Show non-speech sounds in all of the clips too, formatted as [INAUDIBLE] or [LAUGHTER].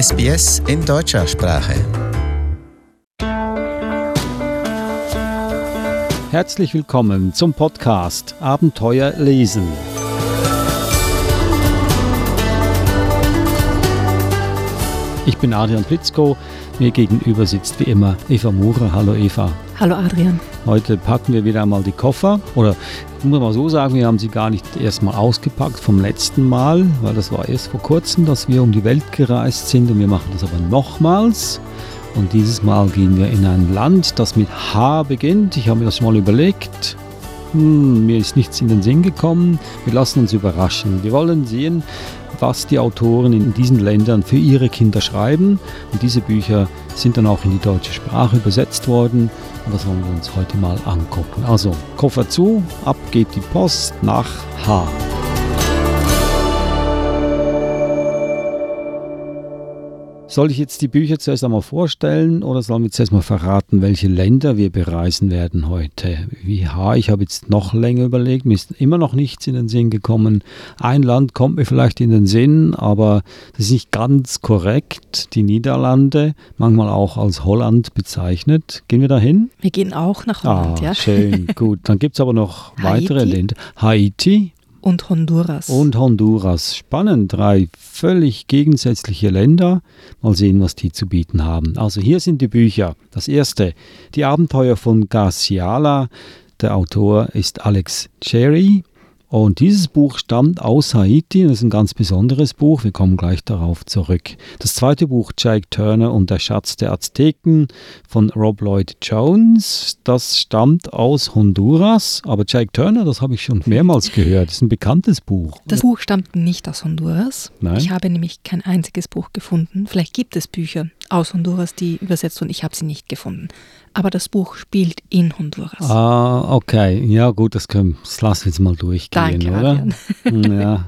SBS in deutscher Sprache. Herzlich willkommen zum Podcast Abenteuer lesen. Ich bin Adrian Plitzko. Mir gegenüber sitzt wie immer Eva Murer. Hallo Eva. Hallo Adrian. Heute packen wir wieder einmal die Koffer. Oder ich muss mal so sagen, wir haben sie gar nicht erstmal ausgepackt vom letzten Mal, weil das war erst vor kurzem, dass wir um die Welt gereist sind und wir machen das aber nochmals. Und dieses Mal gehen wir in ein Land, das mit H beginnt. Ich habe mir das schon mal überlegt. Hm, mir ist nichts in den Sinn gekommen. Wir lassen uns überraschen. Wir wollen sehen, was die Autoren in diesen Ländern für ihre Kinder schreiben. Und diese Bücher sind dann auch in die deutsche Sprache übersetzt worden. Und das wollen wir uns heute mal angucken. Also Koffer zu, ab geht die Post nach H. Soll ich jetzt die Bücher zuerst einmal vorstellen oder sollen wir zuerst mal verraten, welche Länder wir bereisen werden heute? Wie ha, ich habe jetzt noch länger überlegt, mir ist immer noch nichts in den Sinn gekommen. Ein Land kommt mir vielleicht in den Sinn, aber das ist nicht ganz korrekt. Die Niederlande, manchmal auch als Holland bezeichnet. Gehen wir dahin? Wir gehen auch nach Holland, ah, ja. Schön, [LAUGHS] gut. Dann gibt es aber noch weitere Haiti. Länder. Haiti, Und Honduras. und Honduras. Spannend, drei völlig gegensätzliche Länder. Mal sehen, was die zu bieten haben. Also hier sind die Bücher. Das erste, die Abenteuer von Garciala. Der Autor ist Alex Cherry. Und dieses Buch stammt aus Haiti. Das ist ein ganz besonderes Buch. Wir kommen gleich darauf zurück. Das zweite Buch, Jake Turner und der Schatz der Azteken von Rob Lloyd Jones. Das stammt aus Honduras. Aber Jake Turner, das habe ich schon mehrmals gehört. Das ist ein bekanntes Buch. das Buch stammt nicht aus Honduras. Nein? Ich habe nämlich kein einziges Buch gefunden. Vielleicht gibt es Bücher aus Honduras, die übersetzt wurden. Ich habe sie nicht gefunden. Aber das Buch spielt in Honduras. Ah, okay. Ja, gut, das, können, das lassen wir jetzt mal durchgehen, Danke, oder? Adrian. Ja.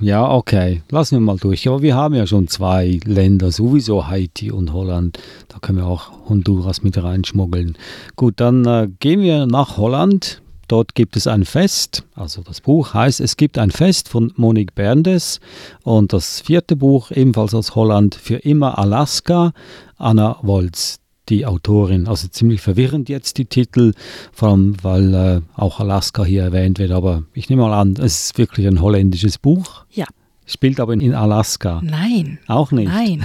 ja, okay. Lassen wir mal durch. Aber wir haben ja schon zwei Länder, sowieso Haiti und Holland. Da können wir auch Honduras mit reinschmuggeln. Gut, dann äh, gehen wir nach Holland. Dort gibt es ein Fest, also das Buch heißt Es gibt ein Fest von Monique Berndes und das vierte Buch ebenfalls aus Holland für immer Alaska, Anna Wolz die Autorin. Also ziemlich verwirrend jetzt die Titel, vor allem weil äh, auch Alaska hier erwähnt wird. Aber ich nehme mal an, es ist wirklich ein holländisches Buch. Ja. Spielt aber in Alaska. Nein. Auch nicht. Nein.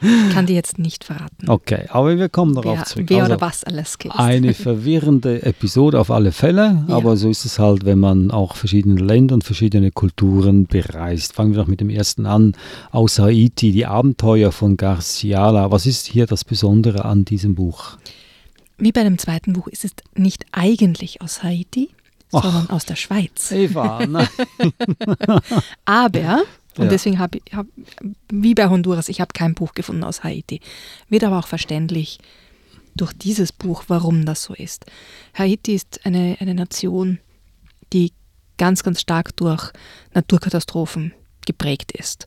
ich kann dir jetzt nicht verraten, Okay, aber wir kommen darauf wer, zurück. wer Also, oder was Alaska ist. eine verwirrende Episode auf alle Fälle, Ja. aber so ist es halt, wenn man auch verschiedene Länder und verschiedene Kulturen bereist. Fangen wir doch mit dem ersten an. Aus Haiti, die Abenteuer von Garciala. Was ist hier das Besondere an diesem Buch? Wie bei dem zweiten Buch ist es nicht eigentlich aus Haiti, Ach. sondern aus der Schweiz. Eva, nein. [LAUGHS] Aber, und Ja. deswegen habe ich, hab, wie bei Honduras, ich habe kein Buch gefunden aus Haiti. Wird aber auch verständlich durch dieses Buch, warum das so ist. Haiti ist eine, eine Nation, die ganz, ganz stark durch Naturkatastrophen geprägt ist.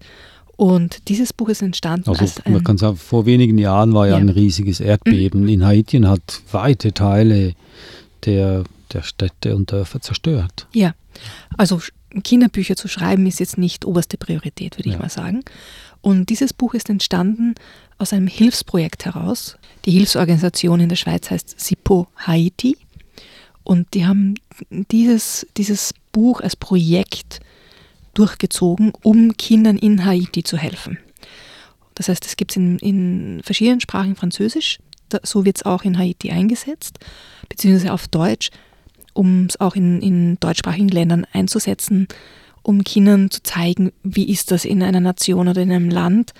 Und dieses Buch ist entstanden Also als ein, man kann sagen, vor wenigen Jahren war ja, Ja. ein riesiges Erdbeben in Haiti und hat weite Teile der, der Städte und Dörfer zerstört. Ja, also Kinderbücher zu schreiben ist jetzt nicht oberste Priorität, würde Ja. ich mal sagen. Und dieses Buch ist entstanden aus einem Hilfsprojekt heraus. Die Hilfsorganisation in der Schweiz heißt SIPO Haiti. Und die haben dieses, dieses Buch als Projekt durchgezogen, um Kindern in Haiti zu helfen. Das heißt, es gibt es in, in verschiedenen Sprachen Französisch, so wird es auch in Haiti eingesetzt, beziehungsweise auf Deutsch, um es auch in, in deutschsprachigen Ländern einzusetzen, um Kindern zu zeigen, wie ist das in einer Nation oder in einem Land,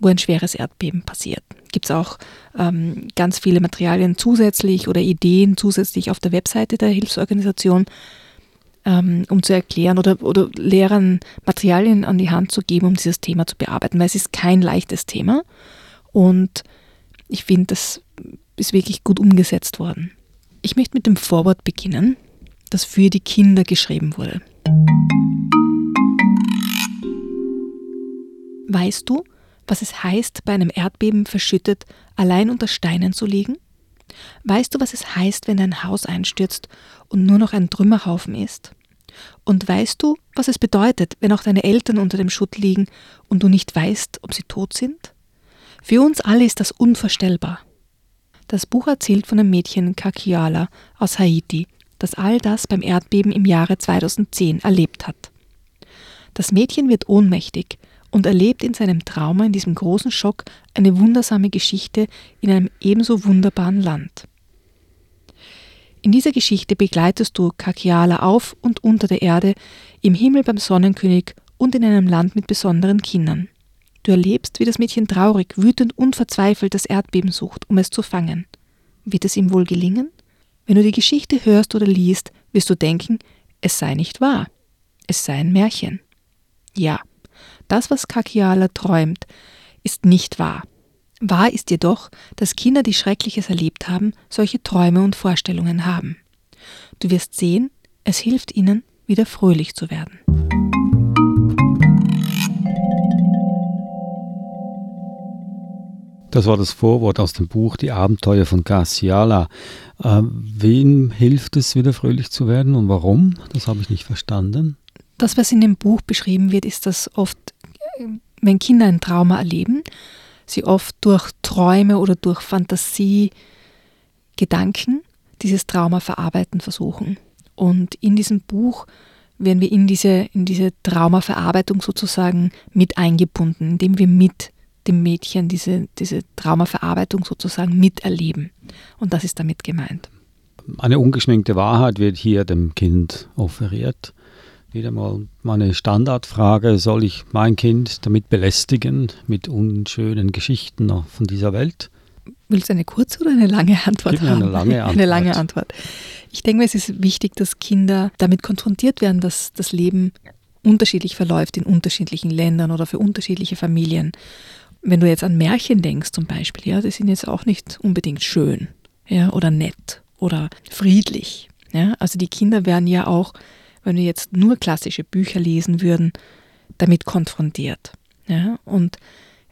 wo ein schweres Erdbeben passiert. Gibt es auch ähm, ganz viele Materialien zusätzlich oder Ideen zusätzlich auf der Webseite der Hilfsorganisation, ähm, um zu erklären oder, oder Lehrern Materialien an die Hand zu geben, um dieses Thema zu bearbeiten, weil es ist kein leichtes Thema und ich finde, das ist wirklich gut umgesetzt worden. Ich möchte mit dem Vorwort beginnen, das für die Kinder geschrieben wurde. Weißt du, was es heißt, bei einem Erdbeben verschüttet allein unter Steinen zu liegen? Weißt du, was es heißt, wenn dein Haus einstürzt und nur noch ein Trümmerhaufen ist? Und weißt du, was es bedeutet, wenn auch deine Eltern unter dem Schutt liegen und du nicht weißt, ob sie tot sind? Für uns alle ist das unvorstellbar. Das Buch erzählt von einem Mädchen Kakiala aus Haiti, das all das beim Erdbeben im Jahre 2010 erlebt hat. Das Mädchen wird ohnmächtig und erlebt in seinem Trauma, in diesem großen Schock, eine wundersame Geschichte in einem ebenso wunderbaren Land. In dieser Geschichte begleitest du Kakiala auf und unter der Erde, im Himmel beim Sonnenkönig und in einem Land mit besonderen Kindern. Du erlebst, wie das Mädchen traurig, wütend und verzweifelt das Erdbeben sucht, um es zu fangen. Wird es ihm wohl gelingen? Wenn du die Geschichte hörst oder liest, wirst du denken, es sei nicht wahr. Es sei ein Märchen. Ja, das, was Kakiala träumt, ist nicht wahr. Wahr ist jedoch, dass Kinder, die Schreckliches erlebt haben, solche Träume und Vorstellungen haben. Du wirst sehen, es hilft ihnen, wieder fröhlich zu werden. Das war das Vorwort aus dem Buch Die Abenteuer von Garciala. Äh, wem hilft es, wieder fröhlich zu werden und warum? Das habe ich nicht verstanden. Das, was in dem Buch beschrieben wird, ist, dass oft, wenn Kinder ein Trauma erleben, sie oft durch Träume oder durch Fantasie, Gedanken dieses Trauma verarbeiten versuchen. Und in diesem Buch werden wir in diese, in diese Traumaverarbeitung sozusagen mit eingebunden, indem wir mit dem Mädchen diese, diese Traumaverarbeitung sozusagen miterleben. Und das ist damit gemeint. Eine ungeschminkte Wahrheit wird hier dem Kind offeriert. Wieder mal meine Standardfrage, soll ich mein Kind damit belästigen, mit unschönen Geschichten von dieser Welt? Willst du eine kurze oder eine lange Antwort Gib mir haben? [LAUGHS] Eine lange Antwort. Eine lange Antwort. Ich denke, es ist wichtig, dass Kinder damit konfrontiert werden, dass das Leben unterschiedlich verläuft in unterschiedlichen Ländern oder für unterschiedliche Familien. Wenn du jetzt an Märchen denkst zum Beispiel, ja, die sind jetzt auch nicht unbedingt schön ja, oder nett oder friedlich. Ja. Also die Kinder werden ja auch wenn wir jetzt nur klassische Bücher lesen würden, damit konfrontiert. Ja? Und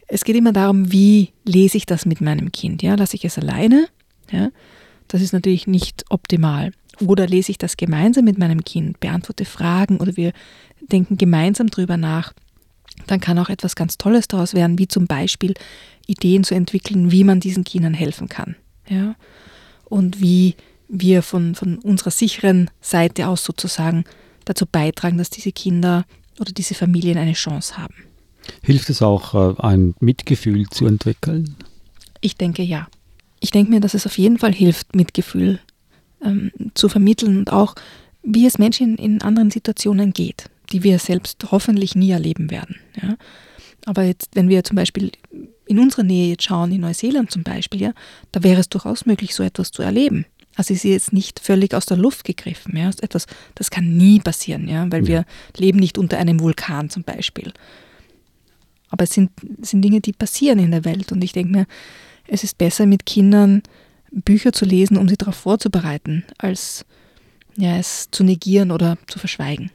es geht immer darum, wie lese ich das mit meinem Kind? Ja? Lasse ich es alleine? Ja? Das ist natürlich nicht optimal. Oder lese ich das gemeinsam mit meinem Kind, beantworte Fragen oder wir denken gemeinsam drüber nach. Dann kann auch etwas ganz Tolles daraus werden, wie zum Beispiel Ideen zu entwickeln, wie man diesen Kindern helfen kann. Ja? Und wie wir von, von unserer sicheren Seite aus sozusagen dazu beitragen, dass diese Kinder oder diese Familien eine Chance haben. Hilft es auch, äh, ein Mitgefühl zu entwickeln? Ich denke ja. Ich denke mir, dass es auf jeden Fall hilft, Mitgefühl ähm, zu vermitteln und auch, wie es Menschen in, in, anderen Situationen geht, die wir selbst hoffentlich nie erleben werden. Ja? Aber jetzt, wenn wir zum Beispiel in unserer Nähe jetzt schauen, in Neuseeland zum Beispiel, ja, da wäre es durchaus möglich, so etwas zu erleben. Also ist sie jetzt nicht völlig aus der Luft gegriffen. Ja? Etwas, das kann nie passieren, ja? weil ja. wir leben nicht unter einem Vulkan zum Beispiel. Aber es sind, sind Dinge, die passieren in der Welt. Und ich denke mir, es ist besser mit Kindern Bücher zu lesen, um sie darauf vorzubereiten, als ja, es zu negieren oder zu verschweigen.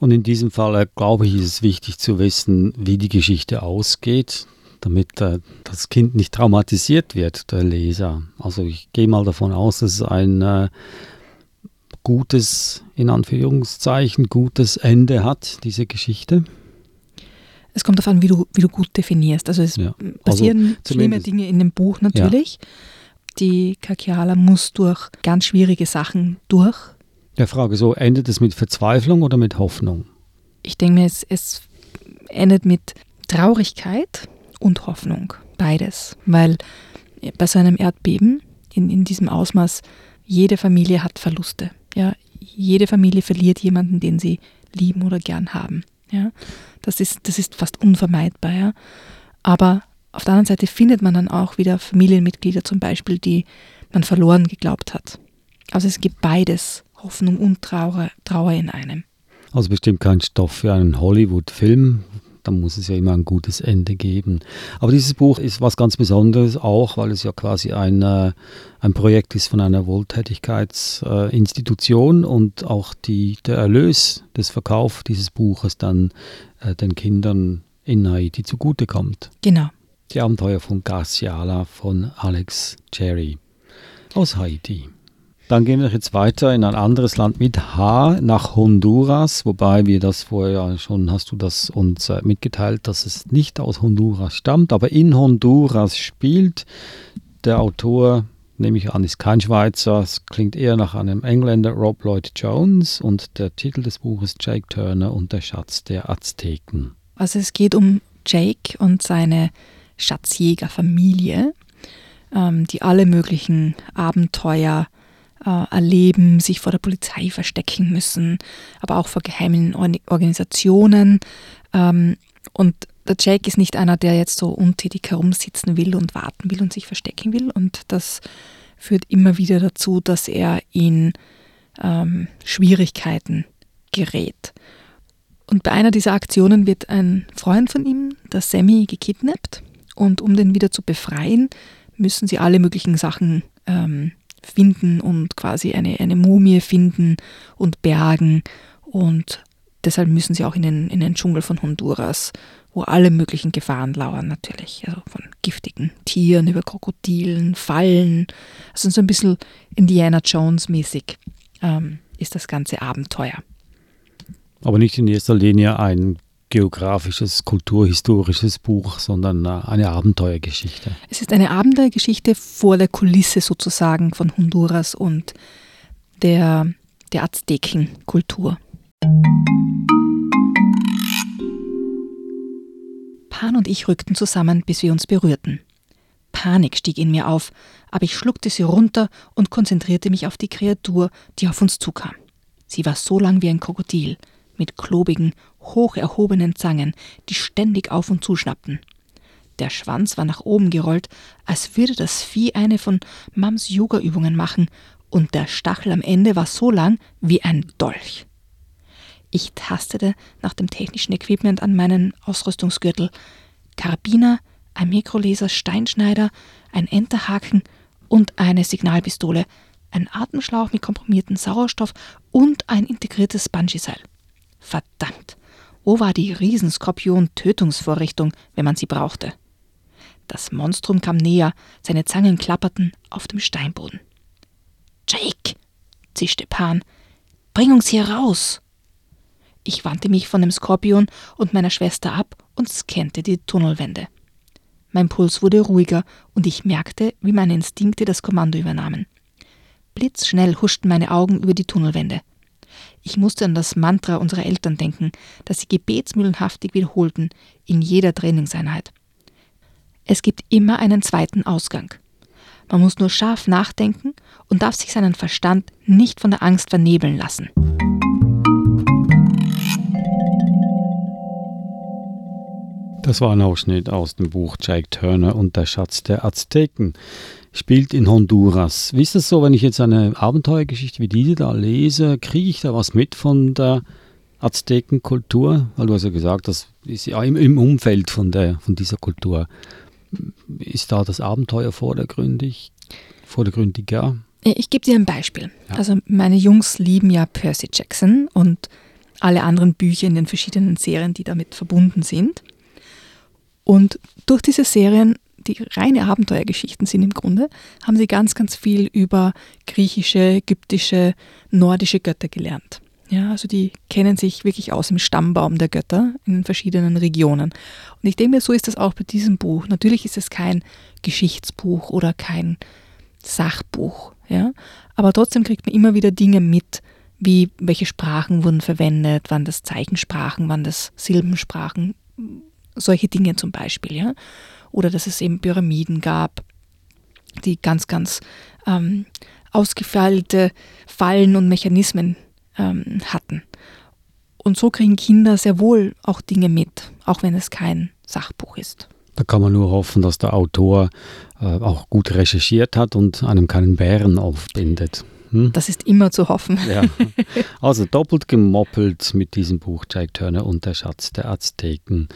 Und in diesem Fall, glaube ich, ist es wichtig zu wissen, wie die Geschichte ausgeht damit äh, das Kind nicht traumatisiert wird, der Leser. Also ich gehe mal davon aus, dass es ein äh, gutes, in Anführungszeichen, gutes Ende hat, diese Geschichte. Es kommt darauf an, wie du, wie du gut definierst. Also es ja. passieren also schlimme Dinge in dem Buch natürlich. Ja. Die Kakiala muss durch ganz schwierige Sachen durch. Der Frage so, endet es mit Verzweiflung oder mit Hoffnung? Ich denke mir, es, es endet mit Traurigkeit, und Hoffnung. Beides. Weil bei so einem Erdbeben in, in diesem Ausmaß, jede Familie hat Verluste. Ja? Jede Familie verliert jemanden, den sie lieben oder gern haben. Ja? Das, ist, das ist fast unvermeidbar. Ja? Aber auf der anderen Seite findet man dann auch wieder Familienmitglieder zum Beispiel, die man verloren geglaubt hat. Also es gibt beides, Hoffnung und Trauer, Trauer in einem. Also bestimmt kein Stoff für einen Hollywood-Film, dann muss es ja immer ein gutes Ende geben. Aber dieses Buch ist was ganz Besonderes auch, weil es ja quasi ein, äh, ein Projekt ist von einer Wohltätigkeitsinstitution und auch die, der Erlös des Verkaufs dieses Buches dann äh, den Kindern in Haiti zugutekommt. Genau. Die Abenteuer von Garciala von Alex Cherry aus Haiti. Dann gehen wir jetzt weiter in ein anderes Land mit H nach Honduras, wobei wir das vorher schon, hast du das uns äh, mitgeteilt, dass es nicht aus Honduras stammt, aber in Honduras spielt. Der Autor, nehme ich an, ist kein Schweizer, es klingt eher nach einem Engländer, Rob Lloyd Jones und der Titel des Buches Jake Turner und der Schatz der Azteken. Also es geht um Jake und seine Schatzjägerfamilie, ähm, die alle möglichen Abenteuer äh, erleben, sich vor der Polizei verstecken müssen, aber auch vor geheimen Organisationen. Ähm, und der Jake ist nicht einer, der jetzt so untätig herumsitzen will und warten will und sich verstecken will. Und das führt immer wieder dazu, dass er in ähm, Schwierigkeiten gerät. Und bei einer dieser Aktionen wird ein Freund von ihm, der Sammy, gekidnappt. Und um den wieder zu befreien, müssen sie alle möglichen Sachen ähm, finden und quasi eine, eine Mumie finden und bergen. Und deshalb müssen sie auch in den, in den Dschungel von Honduras, wo alle möglichen Gefahren lauern natürlich. Also von giftigen Tieren über Krokodilen, Fallen. Also so ein bisschen Indiana Jones mäßig ähm, ist das ganze Abenteuer. Aber nicht in erster Linie ein geografisches, kulturhistorisches Buch, sondern äh, eine Abenteuergeschichte. Es ist eine Abenteuergeschichte vor der Kulisse sozusagen von Honduras und der, der Aztekenkultur. Pan und ich rückten zusammen, bis wir uns berührten. Panik stieg in mir auf, aber ich schluckte sie runter und konzentrierte mich auf die Kreatur, die auf uns zukam. Sie war so lang wie ein Krokodil, mit klobigen, hoch erhobenen Zangen, die ständig auf und zuschnappten. Der Schwanz war nach oben gerollt, als würde das Vieh eine von Mams Yoga-Übungen machen, und der Stachel am Ende war so lang wie ein Dolch. Ich tastete nach dem technischen Equipment an meinen Ausrüstungsgürtel. Karabiner, ein Mikroleser Steinschneider, ein Enterhaken und eine Signalpistole, ein Atemschlauch mit komprimiertem Sauerstoff und ein integriertes Bungee-Seil. Verdammt, wo war die Riesenskorpion-Tötungsvorrichtung, wenn man sie brauchte? Das Monstrum kam näher, seine Zangen klapperten auf dem Steinboden. Jake, zischte Pan, bring uns hier raus! Ich wandte mich von dem Skorpion und meiner Schwester ab und scannte die Tunnelwände. Mein Puls wurde ruhiger und ich merkte, wie meine Instinkte das Kommando übernahmen. Blitzschnell huschten meine Augen über die Tunnelwände. Ich musste an das Mantra unserer Eltern denken, das sie gebetsmühlenhaftig wiederholten in jeder Trainingseinheit. Es gibt immer einen zweiten Ausgang. Man muss nur scharf nachdenken und darf sich seinen Verstand nicht von der Angst vernebeln lassen. Das war ein Ausschnitt aus dem Buch Jack Turner und der Schatz der Azteken spielt in Honduras. Wie ist das so, wenn ich jetzt eine Abenteuergeschichte wie diese da lese, kriege ich da was mit von der Aztekenkultur? Weil du hast ja gesagt, das ist ja im, im Umfeld von, der, von dieser Kultur. Ist da das Abenteuer vordergründig, vordergründiger? Ich gebe dir ein Beispiel. Ja. Also meine Jungs lieben ja Percy Jackson und alle anderen Bücher in den verschiedenen Serien, die damit verbunden sind. Und durch diese Serien die reine Abenteuergeschichten sind im Grunde, haben sie ganz, ganz viel über griechische, ägyptische, nordische Götter gelernt. Ja, also die kennen sich wirklich aus im Stammbaum der Götter in verschiedenen Regionen. Und ich denke mir, so ist das auch bei diesem Buch. Natürlich ist es kein Geschichtsbuch oder kein Sachbuch, ja, aber trotzdem kriegt man immer wieder Dinge mit, wie welche Sprachen wurden verwendet, wann das Zeichensprachen, wann das Silbensprachen, solche Dinge zum Beispiel, ja oder dass es eben Pyramiden gab, die ganz, ganz ähm, ausgefeilte Fallen und Mechanismen ähm, hatten. Und so kriegen Kinder sehr wohl auch Dinge mit, auch wenn es kein Sachbuch ist. Da kann man nur hoffen, dass der Autor äh, auch gut recherchiert hat und einem keinen Bären aufbindet. Hm? Das ist immer zu hoffen. Ja. Also doppelt gemoppelt mit diesem Buch Jack Turner und der Schatz der Azteken.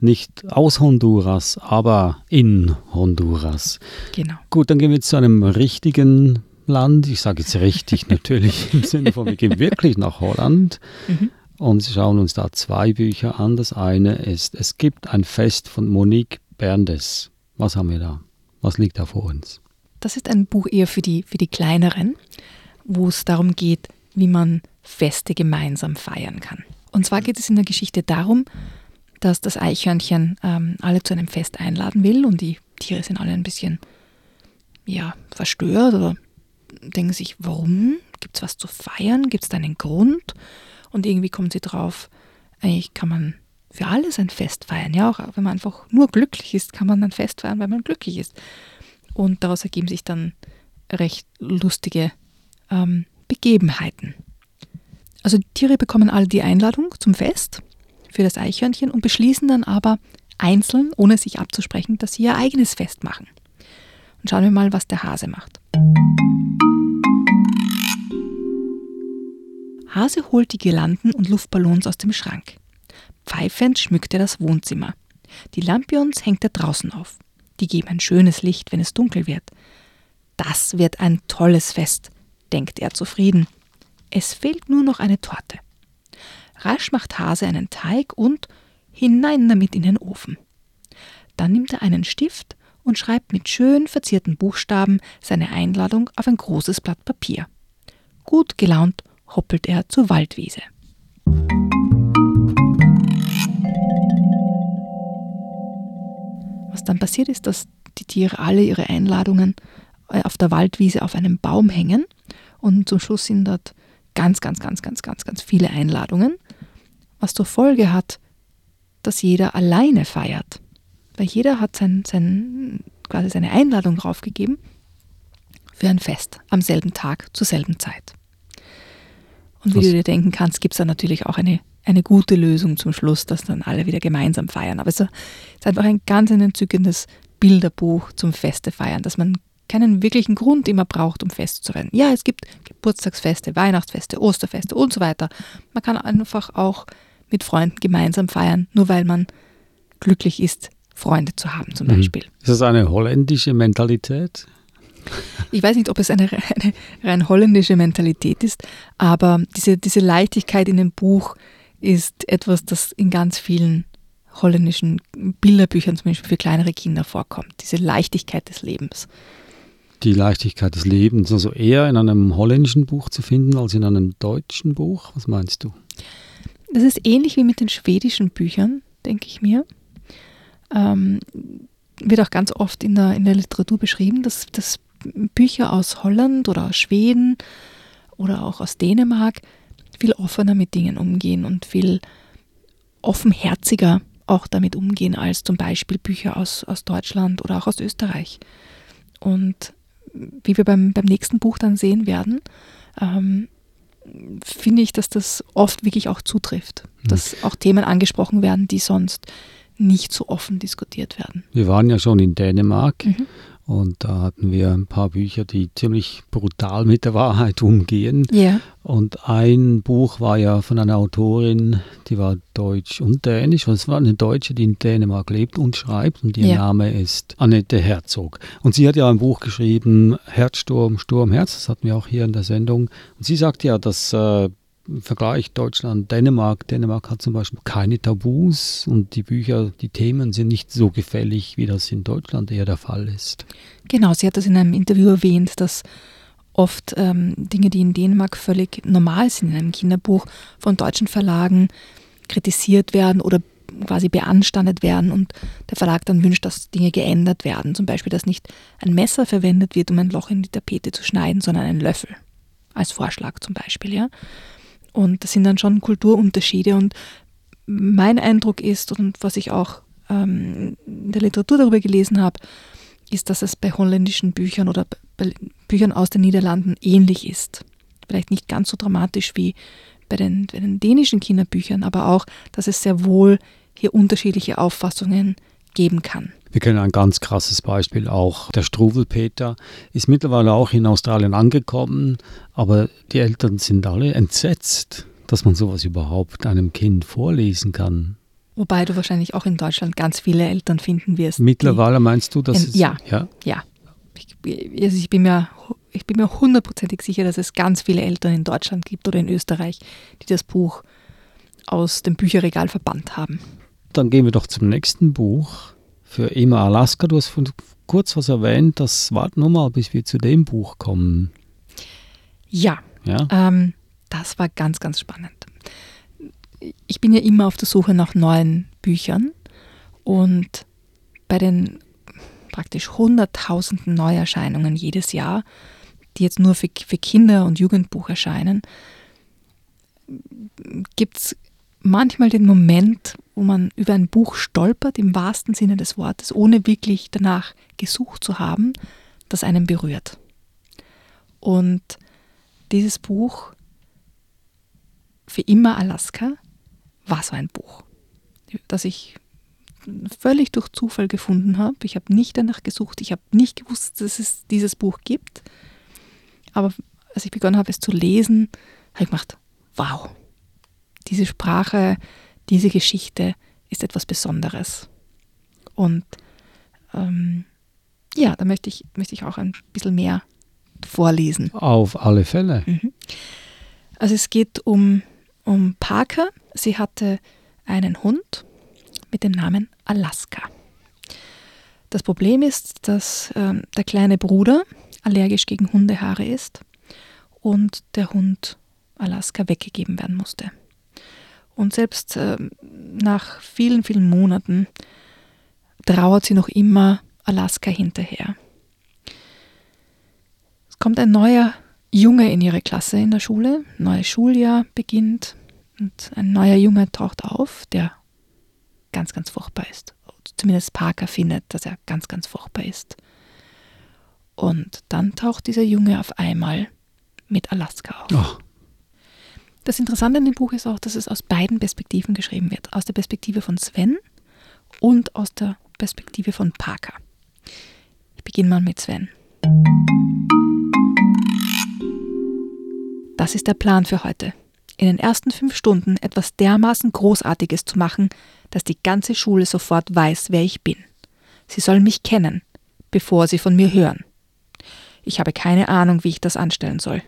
Nicht aus Honduras, aber in Honduras. Genau. Gut, dann gehen wir zu einem richtigen Land. Ich sage jetzt richtig [LAUGHS] natürlich im Sinne von, wir gehen wirklich nach Holland. Mhm. Und schauen uns da zwei Bücher an. Das eine ist, es gibt ein Fest von Monique Berndes. Was haben wir da? Was liegt da vor uns? Das ist ein Buch eher für die, für die kleineren wo es darum geht, wie man Feste gemeinsam feiern kann. Und zwar geht es in der Geschichte darum, dass das Eichhörnchen ähm, alle zu einem Fest einladen will und die Tiere sind alle ein bisschen ja, verstört oder denken sich, warum? Gibt es was zu feiern? Gibt es da einen Grund? Und irgendwie kommen sie drauf, eigentlich kann man für alles ein Fest feiern. Ja, auch wenn man einfach nur glücklich ist, kann man ein Fest feiern, weil man glücklich ist. Und daraus ergeben sich dann recht lustige ähm, Begebenheiten. Also die Tiere bekommen alle die Einladung zum Fest für das Eichhörnchen und beschließen dann aber einzeln, ohne sich abzusprechen, dass sie ihr eigenes Fest machen. Und schauen wir mal, was der Hase macht. Hase holt die Girlanden und Luftballons aus dem Schrank. Pfeifend schmückt er das Wohnzimmer. Die Lampions hängt er draußen auf. Die geben ein schönes Licht, wenn es dunkel wird. Das wird ein tolles Fest, denkt er zufrieden. Es fehlt nur noch eine Torte. Rasch macht Hase einen Teig und hinein damit in den Ofen. Dann nimmt er einen Stift und schreibt mit schön verzierten Buchstaben seine Einladung auf ein großes Blatt Papier. Gut gelaunt hoppelt er zur Waldwiese. Was dann passiert ist, dass die Tiere alle ihre Einladungen äh, auf der Waldwiese auf einem Baum hängen und zum Schluss sind dort ganz, ganz, ganz, ganz, ganz, ganz viele Einladungen, was zur Folge hat, dass jeder alleine feiert. Weil jeder hat sein, sein, quasi seine Einladung draufgegeben für ein Fest am selben Tag zur selben Zeit. Und wie Was? du dir denken kannst, gibt es da natürlich auch eine, eine gute Lösung zum Schluss, dass dann alle wieder gemeinsam feiern. Aber es ist einfach ein ganz ein entzückendes Bilderbuch zum Feste feiern, dass man keinen wirklichen Grund immer braucht, um Fest zu feiern. Ja, es gibt Geburtstagsfeste, Weihnachtsfeste, Osterfeste und so weiter. Man kann einfach auch mit Freunden gemeinsam feiern, nur weil man glücklich ist, Freunde zu haben zum mhm. Beispiel. Ist das eine holländische Mentalität? Ich weiß nicht, ob es eine, eine rein holländische Mentalität ist, aber diese, diese Leichtigkeit in dem Buch ist etwas, das in ganz vielen holländischen Bilderbüchern zum Beispiel für kleinere Kinder vorkommt. Diese Leichtigkeit des Lebens. Die Leichtigkeit des Lebens, also eher in einem holländischen Buch zu finden als in einem deutschen Buch. Was meinst du? Das ist ähnlich wie mit den schwedischen Büchern, denke ich mir. Ähm, wird auch ganz oft in der, in der Literatur beschrieben, dass, dass Bücher aus Holland oder aus Schweden oder auch aus Dänemark viel offener mit Dingen umgehen und viel offenherziger auch damit umgehen als zum Beispiel Bücher aus, aus Deutschland oder auch aus Österreich. Und wie wir beim, beim nächsten Buch dann sehen werden, ähm, finde ich, dass das oft wirklich auch zutrifft, mhm. dass auch Themen angesprochen werden, die sonst nicht so offen diskutiert werden. Wir waren ja schon in Dänemark mhm. Und da hatten wir ein paar Bücher, die ziemlich brutal mit der Wahrheit umgehen. Yeah. Und ein Buch war ja von einer Autorin, die war deutsch und dänisch. Es war eine Deutsche, die in Dänemark lebt und schreibt. Und ihr yeah. Name ist Annette Herzog. Und sie hat ja ein Buch geschrieben, Herzsturm, Sturmherz. Das hatten wir auch hier in der Sendung. Und sie sagt ja, dass äh, im Vergleich Deutschland, Dänemark. Dänemark hat zum Beispiel keine Tabus und die Bücher, die Themen sind nicht so gefällig, wie das in Deutschland eher der Fall ist. Genau, sie hat das in einem Interview erwähnt, dass oft ähm, Dinge, die in Dänemark völlig normal sind in einem Kinderbuch, von deutschen Verlagen kritisiert werden oder quasi beanstandet werden und der Verlag dann wünscht, dass Dinge geändert werden. Zum Beispiel, dass nicht ein Messer verwendet wird, um ein Loch in die Tapete zu schneiden, sondern ein Löffel. Als Vorschlag zum Beispiel, ja. Und das sind dann schon Kulturunterschiede. Und mein Eindruck ist, und was ich auch ähm, in der Literatur darüber gelesen habe, ist, dass es bei holländischen Büchern oder bei Büchern aus den Niederlanden ähnlich ist. Vielleicht nicht ganz so dramatisch wie bei den, bei den dänischen Kinderbüchern, aber auch, dass es sehr wohl hier unterschiedliche Auffassungen geben kann. Wir kennen ein ganz krasses Beispiel auch. Der Struwelpeter ist mittlerweile auch in Australien angekommen, aber die Eltern sind alle entsetzt, dass man sowas überhaupt einem Kind vorlesen kann. Wobei du wahrscheinlich auch in Deutschland ganz viele Eltern finden wirst. Mittlerweile meinst du, dass es. Ja, ja. ja. Ich, also ich, bin mir, ich bin mir hundertprozentig sicher, dass es ganz viele Eltern in Deutschland gibt oder in Österreich, die das Buch aus dem Bücherregal verbannt haben. Dann gehen wir doch zum nächsten Buch für Emma Alaska. Du hast kurz was erwähnt, das warten wir mal, bis wir zu dem Buch kommen. Ja, Ja? ähm, das war ganz, ganz spannend. Ich bin ja immer auf der Suche nach neuen Büchern und bei den praktisch hunderttausenden Neuerscheinungen jedes Jahr, die jetzt nur für, für Kinder- und Jugendbuch erscheinen, gibt es manchmal den Moment, wo man über ein Buch stolpert, im wahrsten Sinne des Wortes, ohne wirklich danach gesucht zu haben, das einen berührt. Und dieses Buch für immer Alaska war so ein Buch, das ich völlig durch Zufall gefunden habe. Ich habe nicht danach gesucht, ich habe nicht gewusst, dass es dieses Buch gibt. Aber als ich begonnen habe, es zu lesen, habe ich gedacht, wow, diese Sprache, diese Geschichte ist etwas Besonderes. Und ähm, ja, da möchte ich, möchte ich auch ein bisschen mehr vorlesen. Auf alle Fälle. Also es geht um, um Parker. Sie hatte einen Hund mit dem Namen Alaska. Das Problem ist, dass ähm, der kleine Bruder allergisch gegen Hundehaare ist und der Hund Alaska weggegeben werden musste. Und selbst ähm, nach vielen, vielen Monaten trauert sie noch immer Alaska hinterher. Es kommt ein neuer Junge in ihre Klasse in der Schule, neues Schuljahr beginnt und ein neuer Junge taucht auf, der ganz, ganz furchtbar ist. Zumindest Parker findet, dass er ganz, ganz furchtbar ist. Und dann taucht dieser Junge auf einmal mit Alaska auf. Oh, Das Interessante an dem Buch ist auch, dass es aus beiden Perspektiven geschrieben wird. Aus der Perspektive von Sven und aus der Perspektive von Parker. Ich beginne mal mit Sven. Das ist der Plan für heute. In den ersten fünf Stunden etwas dermaßen Großartiges zu machen, dass die ganze Schule sofort weiß, wer ich bin. Sie sollen mich kennen, bevor sie von mir hören. Ich habe keine Ahnung, wie ich das anstellen soll.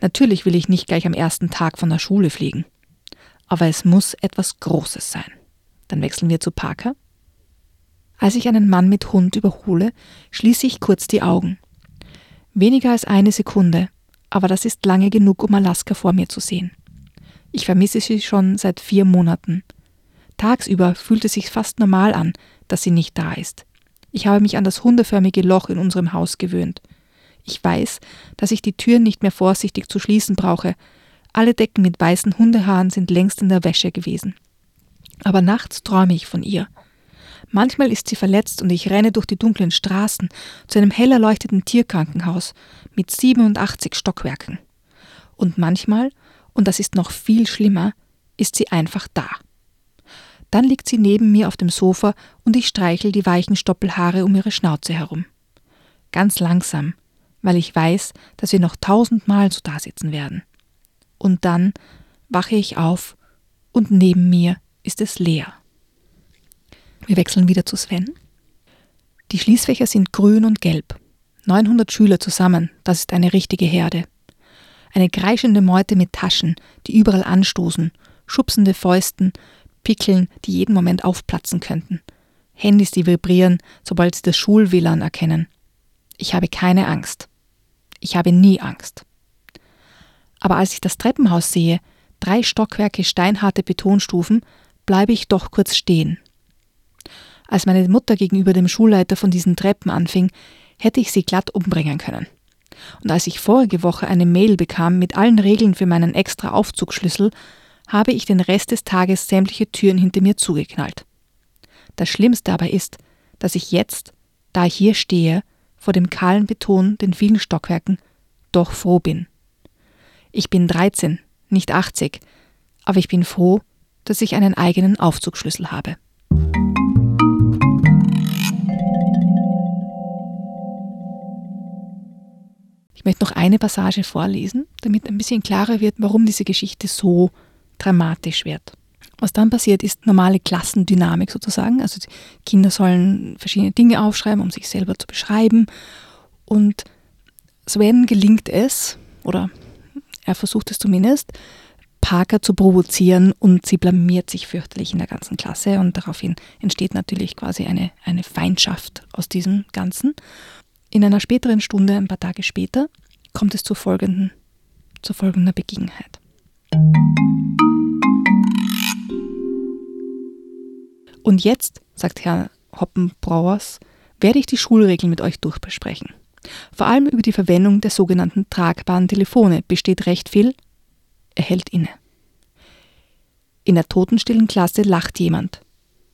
Natürlich will ich nicht gleich am ersten Tag von der Schule fliegen. Aber es muss etwas Großes sein. Dann wechseln wir zu Parker. Als ich einen Mann mit Hund überhole, schließe ich kurz die Augen. Weniger als eine Sekunde, aber das ist lange genug, um Alaska vor mir zu sehen. Ich vermisse sie schon seit vier Monaten. Tagsüber fühlt es sich fast normal an, dass sie nicht da ist. Ich habe mich an das hundeförmige Loch in unserem Haus gewöhnt. Ich weiß, dass ich die Türen nicht mehr vorsichtig zu schließen brauche. Alle Decken mit weißen Hundehaaren sind längst in der Wäsche gewesen. Aber nachts träume ich von ihr. Manchmal ist sie verletzt und ich renne durch die dunklen Straßen zu einem hell erleuchteten Tierkrankenhaus mit 87 Stockwerken. Und manchmal, und das ist noch viel schlimmer, ist sie einfach da. Dann liegt sie neben mir auf dem Sofa und ich streichel die weichen Stoppelhaare um ihre Schnauze herum. Ganz langsam, weil ich weiß, dass wir noch tausendmal so dasitzen werden. Und dann wache ich auf und neben mir ist es leer. Wir wechseln wieder zu Sven. Die Schließfächer sind grün und gelb. 900 Schüler zusammen, das ist eine richtige Herde. Eine kreischende Meute mit Taschen, die überall anstoßen, schubsende Fäusten, Pickeln, die jeden Moment aufplatzen könnten. Handys, die vibrieren, sobald sie das Schul-WLAN erkennen. Ich habe keine Angst. Ich habe nie Angst. Aber als ich das Treppenhaus sehe, drei Stockwerke steinharte Betonstufen, bleibe ich doch kurz stehen. Als meine Mutter gegenüber dem Schulleiter von diesen Treppen anfing, hätte ich sie glatt umbringen können. Und als ich vorige Woche eine Mail bekam mit allen Regeln für meinen extra Aufzugsschlüssel, habe ich den Rest des Tages sämtliche Türen hinter mir zugeknallt. Das Schlimmste aber ist, dass ich jetzt, da ich hier stehe, vor dem kahlen Beton, den vielen Stockwerken, doch froh bin. Ich bin 13, nicht 80, aber ich bin froh, dass ich einen eigenen Aufzugsschlüssel habe. Ich möchte noch eine Passage vorlesen, damit ein bisschen klarer wird, warum diese Geschichte so dramatisch wird. Was dann passiert, ist normale Klassendynamik sozusagen. Also Kinder sollen verschiedene Dinge aufschreiben, um sich selber zu beschreiben. Und Sven gelingt es, oder er versucht es zumindest, Parker zu provozieren und sie blamiert sich fürchterlich in der ganzen Klasse und daraufhin entsteht natürlich quasi eine, eine Feindschaft aus diesem Ganzen. In einer späteren Stunde, ein paar Tage später, kommt es zur folgenden zu folgender Begebenheit. Und jetzt, sagt Herr Hoppenbrauers, werde ich die Schulregeln mit euch durchbesprechen. Vor allem über die Verwendung der sogenannten tragbaren Telefone besteht recht viel. Er hält inne. In der totenstillen Klasse lacht jemand.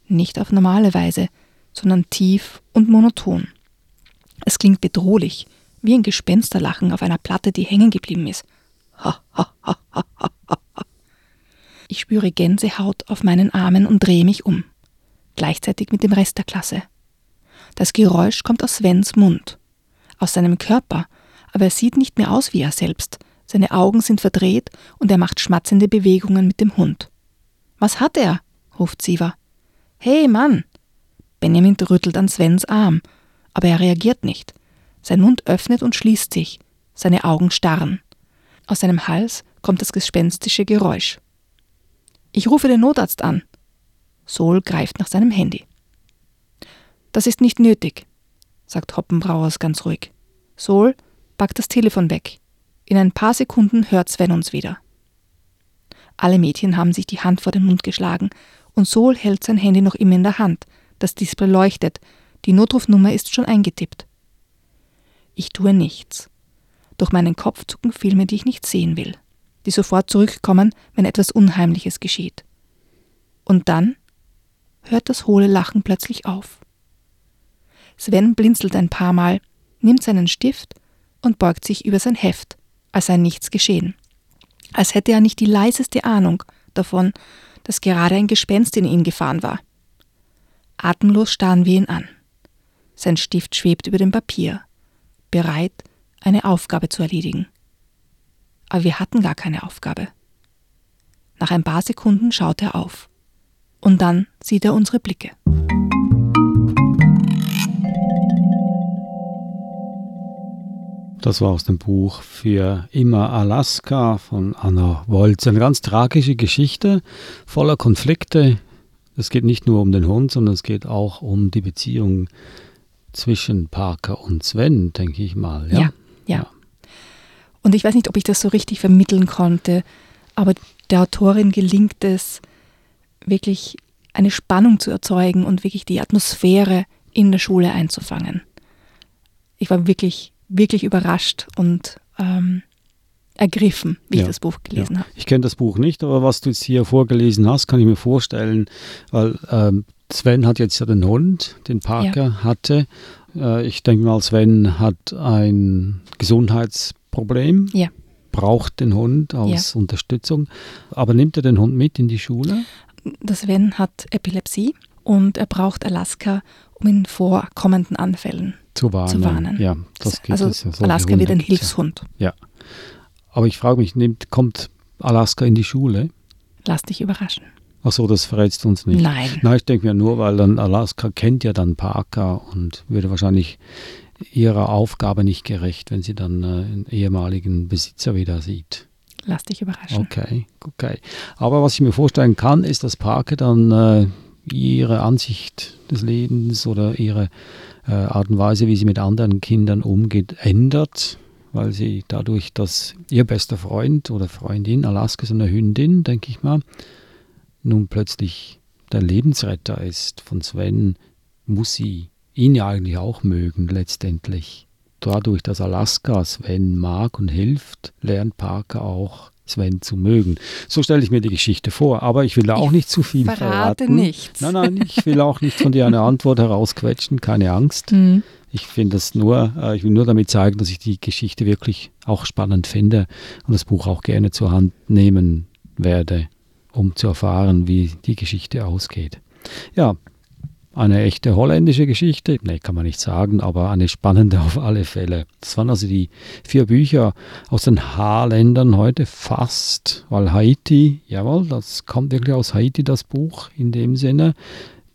Nicht auf normale Weise, sondern tief und monoton. Es klingt bedrohlich, wie ein Gespensterlachen auf einer Platte, die hängen geblieben ist. Ha, ha, ha, ha, ha, ha. Ich spüre Gänsehaut auf meinen Armen und drehe mich um. Gleichzeitig mit dem Rest der Klasse. Das Geräusch kommt aus Svens Mund, aus seinem Körper, aber er sieht nicht mehr aus wie er selbst. Seine Augen sind verdreht und er macht schmatzende Bewegungen mit dem Hund. Was hat er? ruft Siva. Hey, Mann! Benjamin rüttelt an Svens Arm, aber er reagiert nicht. Sein Mund öffnet und schließt sich, seine Augen starren. Aus seinem Hals kommt das gespenstische Geräusch. Ich rufe den Notarzt an. Sol greift nach seinem Handy. Das ist nicht nötig, sagt Hoppenbrauers ganz ruhig. Sol packt das Telefon weg. In ein paar Sekunden hört Sven uns wieder. Alle Mädchen haben sich die Hand vor den Mund geschlagen und Sol hält sein Handy noch immer in der Hand. Das Display leuchtet. Die Notrufnummer ist schon eingetippt. Ich tue nichts. Durch meinen Kopf zucken Filme, die ich nicht sehen will, die sofort zurückkommen, wenn etwas Unheimliches geschieht. Und dann hört das hohle Lachen plötzlich auf. Sven blinzelt ein paar Mal, nimmt seinen Stift und beugt sich über sein Heft, als sei nichts geschehen als hätte er nicht die leiseste Ahnung davon, dass gerade ein Gespenst in ihn gefahren war. Atemlos starren wir ihn an. Sein Stift schwebt über dem Papier, bereit, eine Aufgabe zu erledigen. Aber wir hatten gar keine Aufgabe. Nach ein paar Sekunden schaut er auf. Und dann sieht er unsere Blicke. Das war aus dem Buch für immer Alaska von Anna Wolz. Eine ganz tragische Geschichte, voller Konflikte. Es geht nicht nur um den Hund, sondern es geht auch um die Beziehung zwischen Parker und Sven, denke ich mal. Ja? ja, ja. Und ich weiß nicht, ob ich das so richtig vermitteln konnte, aber der Autorin gelingt es, wirklich eine Spannung zu erzeugen und wirklich die Atmosphäre in der Schule einzufangen. Ich war wirklich wirklich überrascht und ähm, ergriffen, wie ja, ich das Buch gelesen ja. habe. Ich kenne das Buch nicht, aber was du jetzt hier vorgelesen hast, kann ich mir vorstellen, weil ähm, Sven hat jetzt ja den Hund, den Parker ja. hatte. Äh, ich denke mal, Sven hat ein Gesundheitsproblem. Braucht den Hund als Unterstützung. Aber nimmt er den Hund mit in die Schule? Der Sven hat Epilepsie und er braucht Alaska, um in vorkommenden Anfällen zu warnen. Zu warnen. Ja, das geht also es ja. Alaska wird ein Hilfshund. Ja. Aber ich frage mich, nimmt, kommt Alaska in die Schule? Lass dich überraschen. Ach so, das verrätst du uns nicht. Nein. Nein, ich denke mir nur, weil dann Alaska kennt ja dann Parker und würde wahrscheinlich ihrer Aufgabe nicht gerecht, wenn sie dann äh, einen ehemaligen Besitzer wieder sieht. Lass dich überraschen. Okay, okay. Aber was ich mir vorstellen kann, ist, dass Parker dann äh, ihre Ansicht des Lebens oder ihre äh, Art und Weise, wie sie mit anderen Kindern umgeht, ändert, weil sie dadurch, dass ihr bester Freund oder Freundin, Alaska ist eine Hündin, denke ich mal, nun plötzlich der Lebensretter ist von Sven, muss sie ihn ja eigentlich auch mögen letztendlich. Dadurch, dass Alaska Sven mag und hilft, lernt Parker auch Sven zu mögen. So stelle ich mir die Geschichte vor, aber ich will da auch ich nicht zu viel verrate verraten. nichts. Nein, nein, ich will auch nicht von dir eine [LAUGHS] Antwort herausquetschen, keine Angst. Mhm. Ich finde das nur, äh, ich will nur damit zeigen, dass ich die Geschichte wirklich auch spannend finde und das Buch auch gerne zur Hand nehmen werde, um zu erfahren, wie die Geschichte ausgeht. Ja, eine echte holländische Geschichte, ne, kann man nicht sagen, aber eine spannende auf alle Fälle. Das waren also die vier Bücher aus den Haarländern heute fast, weil Haiti, jawohl, das kommt wirklich aus Haiti, das Buch in dem Sinne.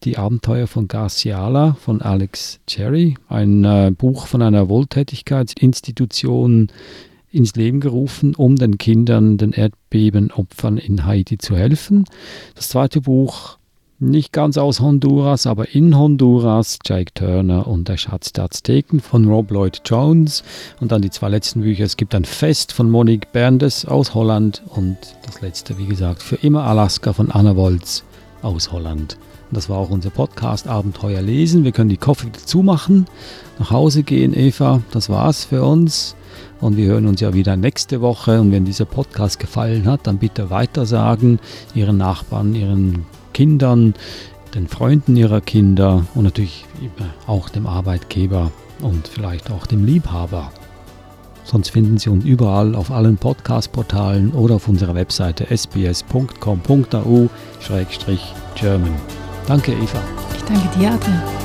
Die Abenteuer von Garciala von Alex Cherry, ein äh, Buch von einer Wohltätigkeitsinstitution ins Leben gerufen, um den Kindern, den Erdbebenopfern in Haiti zu helfen. Das zweite Buch nicht ganz aus Honduras, aber in Honduras, Jake Turner und der Schatz der Azteken von Rob Lloyd Jones. Und dann die zwei letzten Bücher. Es gibt ein Fest von Monique Berndes aus Holland und das letzte, wie gesagt, für immer Alaska von Anna Wolz aus Holland. Und das war auch unser Podcast Abenteuer lesen. Wir können die Koffer zumachen, nach Hause gehen, Eva. Das war's für uns. Und wir hören uns ja wieder nächste Woche. Und wenn dieser Podcast gefallen hat, dann bitte weitersagen, Ihren Nachbarn, Ihren Kindern, den Freunden Ihrer Kinder und natürlich auch dem Arbeitgeber und vielleicht auch dem Liebhaber. Sonst finden Sie uns überall auf allen Podcast-Portalen oder auf unserer Webseite sbs.com.au-german. Danke, Eva. Ich danke dir, Adrian.